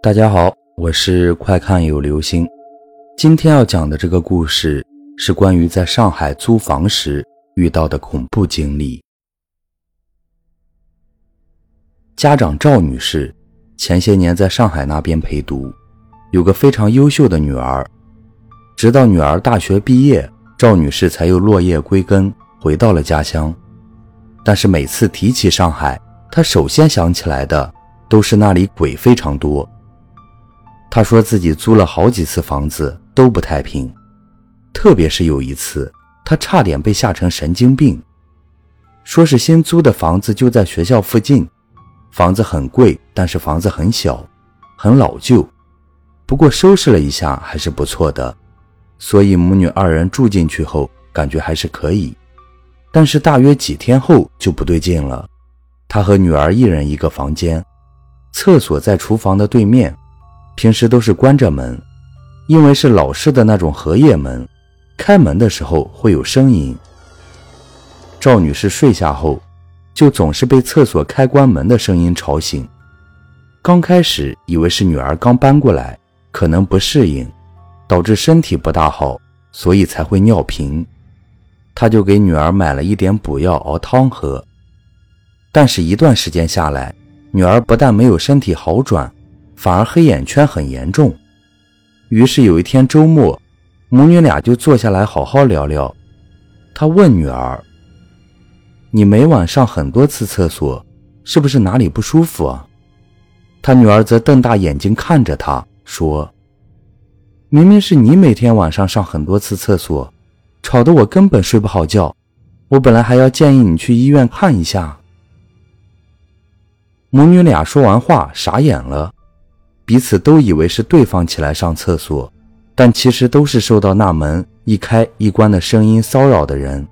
大家好，我是快看有流星。今天要讲的这个故事是关于在上海租房时遇到的恐怖经历。家长赵女士前些年在上海那边陪读，有个非常优秀的女儿。直到女儿大学毕业，赵女士才又落叶归根，回到了家乡。但是每次提起上海，她首先想起来的都是那里鬼非常多。他说自己租了好几次房子都不太平，特别是有一次，他差点被吓成神经病。说是新租的房子就在学校附近，房子很贵，但是房子很小，很老旧，不过收拾了一下还是不错的，所以母女二人住进去后感觉还是可以。但是大约几天后就不对劲了，他和女儿一人一个房间，厕所在厨房的对面。平时都是关着门，因为是老式的那种荷叶门，开门的时候会有声音。赵女士睡下后，就总是被厕所开关门的声音吵醒。刚开始以为是女儿刚搬过来，可能不适应，导致身体不大好，所以才会尿频。她就给女儿买了一点补药熬汤喝。但是，一段时间下来，女儿不但没有身体好转。反而黑眼圈很严重，于是有一天周末，母女俩就坐下来好好聊聊。他问女儿：“你每晚上很多次厕所，是不是哪里不舒服啊？”他女儿则瞪大眼睛看着他说：“明明是你每天晚上上很多次厕所，吵得我根本睡不好觉。我本来还要建议你去医院看一下。”母女俩说完话，傻眼了。彼此都以为是对方起来上厕所，但其实都是受到那门一开一关的声音骚扰的人。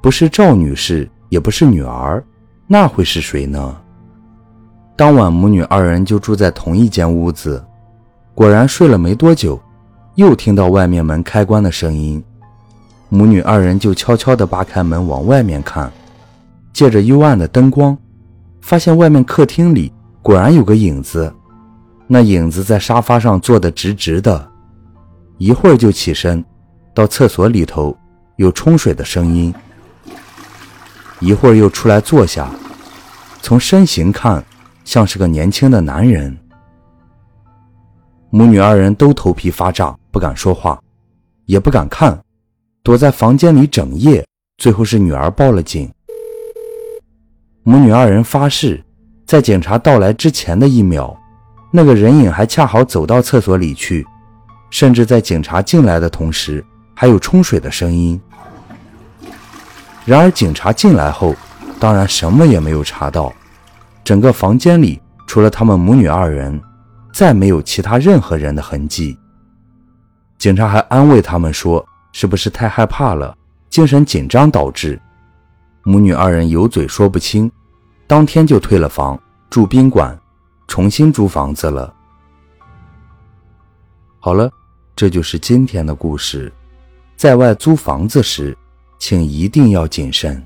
不是赵女士，也不是女儿，那会是谁呢？当晚母女二人就住在同一间屋子，果然睡了没多久，又听到外面门开关的声音。母女二人就悄悄地扒开门往外面看，借着幽暗的灯光，发现外面客厅里果然有个影子。那影子在沙发上坐得直直的，一会儿就起身，到厕所里头有冲水的声音，一会儿又出来坐下，从身形看像是个年轻的男人。母女二人都头皮发炸，不敢说话，也不敢看，躲在房间里整夜。最后是女儿报了警。母女二人发誓，在警察到来之前的一秒。那个人影还恰好走到厕所里去，甚至在警察进来的同时，还有冲水的声音。然而警察进来后，当然什么也没有查到，整个房间里除了他们母女二人，再没有其他任何人的痕迹。警察还安慰他们说：“是不是太害怕了，精神紧张导致？”母女二人有嘴说不清，当天就退了房，住宾馆。重新租房子了。好了，这就是今天的故事。在外租房子时，请一定要谨慎。